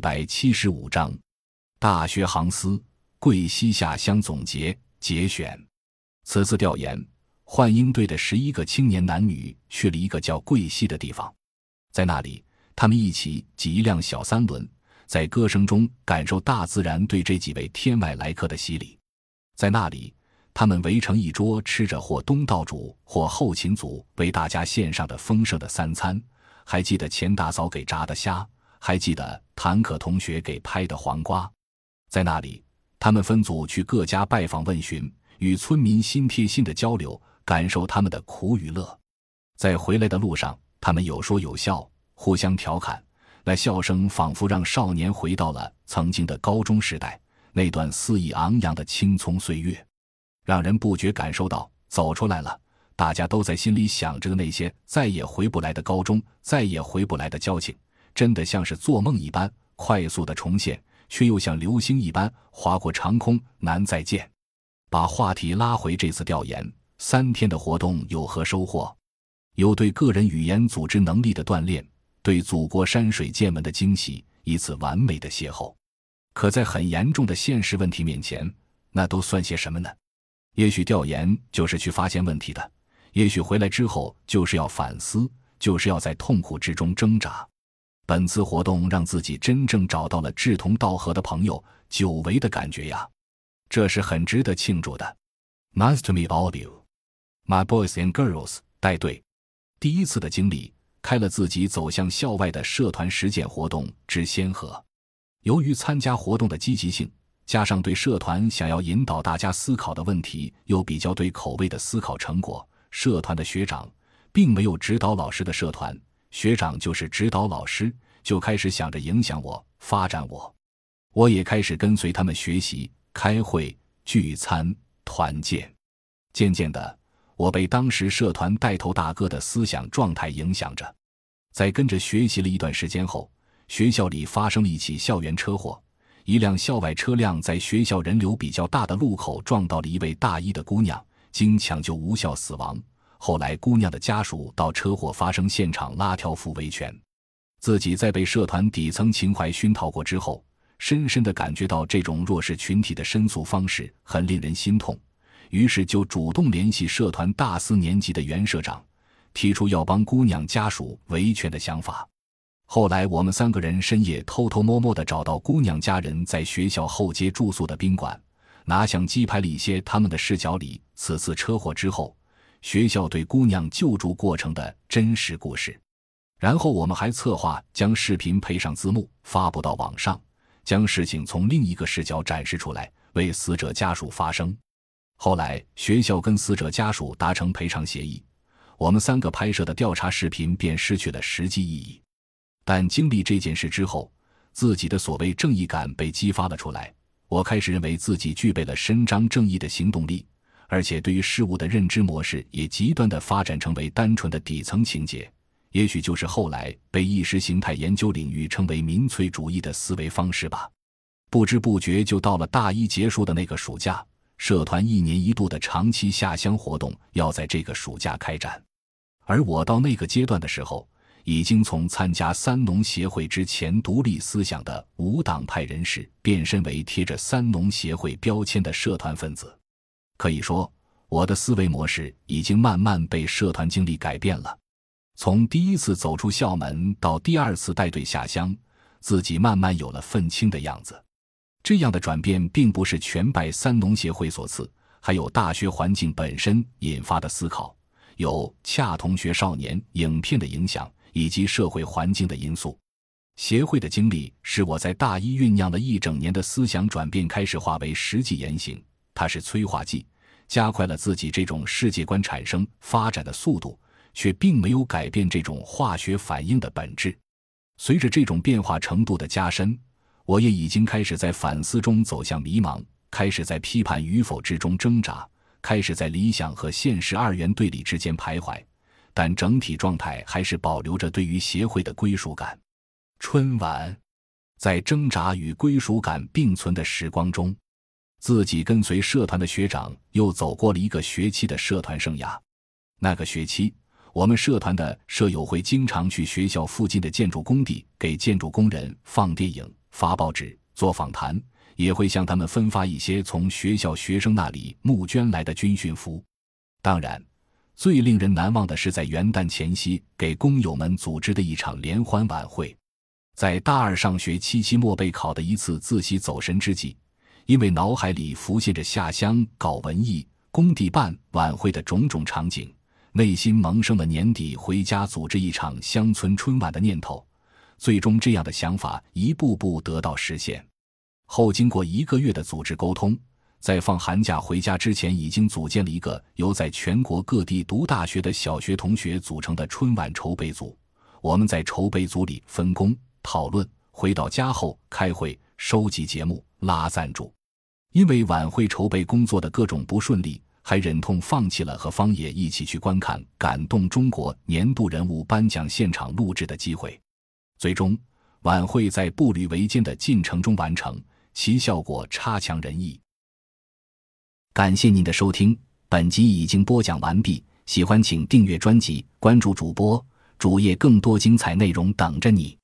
百七十五章，大学行思，桂溪下乡总结节选。此次调研，幻鹰队的十一个青年男女去了一个叫桂溪的地方，在那里，他们一起挤一辆小三轮，在歌声中感受大自然对这几位天外来客的洗礼。在那里，他们围成一桌，吃着或东道主或后勤组为大家献上的丰盛的三餐。还记得钱大嫂给炸的虾，还记得谭可同学给拍的黄瓜。在那里，他们分组去各家拜访问询，与村民心贴心的交流，感受他们的苦与乐。在回来的路上，他们有说有笑，互相调侃，那笑声仿佛让少年回到了曾经的高中时代，那段肆意昂扬的青葱岁月，让人不觉感受到走出来了。大家都在心里想着那些再也回不来的高中，再也回不来的交情，真的像是做梦一般快速的重现，却又像流星一般划过长空，难再见。把话题拉回这次调研，三天的活动有何收获？有对个人语言组织能力的锻炼，对祖国山水见闻的惊喜，一次完美的邂逅。可在很严重的现实问题面前，那都算些什么呢？也许调研就是去发现问题的。也许回来之后就是要反思，就是要在痛苦之中挣扎。本次活动让自己真正找到了志同道合的朋友，久违的感觉呀，这是很值得庆祝的。Nice to meet all of you, my boys and girls。带队，第一次的经历开了自己走向校外的社团实践活动之先河。由于参加活动的积极性，加上对社团想要引导大家思考的问题又比较对口味的思考成果。社团的学长并没有指导老师的社团，学长就是指导老师，就开始想着影响我、发展我。我也开始跟随他们学习、开会、聚餐、团建。渐渐的，我被当时社团带头大哥的思想状态影响着。在跟着学习了一段时间后，学校里发生了一起校园车祸，一辆校外车辆在学校人流比较大的路口撞到了一位大一的姑娘。经抢救无效死亡。后来，姑娘的家属到车祸发生现场拉条幅维权。自己在被社团底层情怀熏陶过之后，深深的感觉到这种弱势群体的申诉方式很令人心痛，于是就主动联系社团大四年级的袁社长，提出要帮姑娘家属维权的想法。后来，我们三个人深夜偷偷摸摸的找到姑娘家人在学校后街住宿的宾馆。拿相机拍了一些他们的视角里此次车祸之后学校对姑娘救助过程的真实故事，然后我们还策划将视频配上字幕发布到网上，将事情从另一个视角展示出来，为死者家属发声。后来学校跟死者家属达成赔偿协议，我们三个拍摄的调查视频便失去了实际意义。但经历这件事之后，自己的所谓正义感被激发了出来。我开始认为自己具备了伸张正义的行动力，而且对于事物的认知模式也极端的发展成为单纯的底层情节，也许就是后来被意识形态研究领域称为民粹主义的思维方式吧。不知不觉就到了大一结束的那个暑假，社团一年一度的长期下乡活动要在这个暑假开展，而我到那个阶段的时候。已经从参加三农协会之前独立思想的无党派人士，变身为贴着三农协会标签的社团分子。可以说，我的思维模式已经慢慢被社团经历改变了。从第一次走出校门到第二次带队下乡，自己慢慢有了愤青的样子。这样的转变并不是全拜三农协会所赐，还有大学环境本身引发的思考，有恰同学少年影片的影响。以及社会环境的因素，协会的经历使我在大一酝酿了一整年的思想转变开始化为实际言行。它是催化剂，加快了自己这种世界观产生发展的速度，却并没有改变这种化学反应的本质。随着这种变化程度的加深，我也已经开始在反思中走向迷茫，开始在批判与否之中挣扎，开始在理想和现实二元对立之间徘徊。但整体状态还是保留着对于协会的归属感。春晚，在挣扎与归属感并存的时光中，自己跟随社团的学长又走过了一个学期的社团生涯。那个学期，我们社团的舍友会经常去学校附近的建筑工地给建筑工人放电影、发报纸、做访谈，也会向他们分发一些从学校学生那里募捐来的军训服。当然，最令人难忘的是在元旦前夕给工友们组织的一场联欢晚会。在大二上学期期末备考的一次自习走神之际，因为脑海里浮现着下乡搞文艺、工地办晚会的种种场景，内心萌生了年底回家组织一场乡村春晚的念头。最终，这样的想法一步步得到实现。后经过一个月的组织沟通，在放寒假回家之前，已经组建了一个由在全国各地读大学的小学同学组成的春晚筹备组。我们在筹备组里分工。讨论，回到家后开会，收集节目，拉赞助。因为晚会筹备工作的各种不顺利，还忍痛放弃了和方野一起去观看《感动中国》年度人物颁奖现场录制的机会。最终，晚会在步履维艰的进程中完成，其效果差强人意。感谢您的收听，本集已经播讲完毕。喜欢请订阅专辑，关注主播主页，更多精彩内容等着你。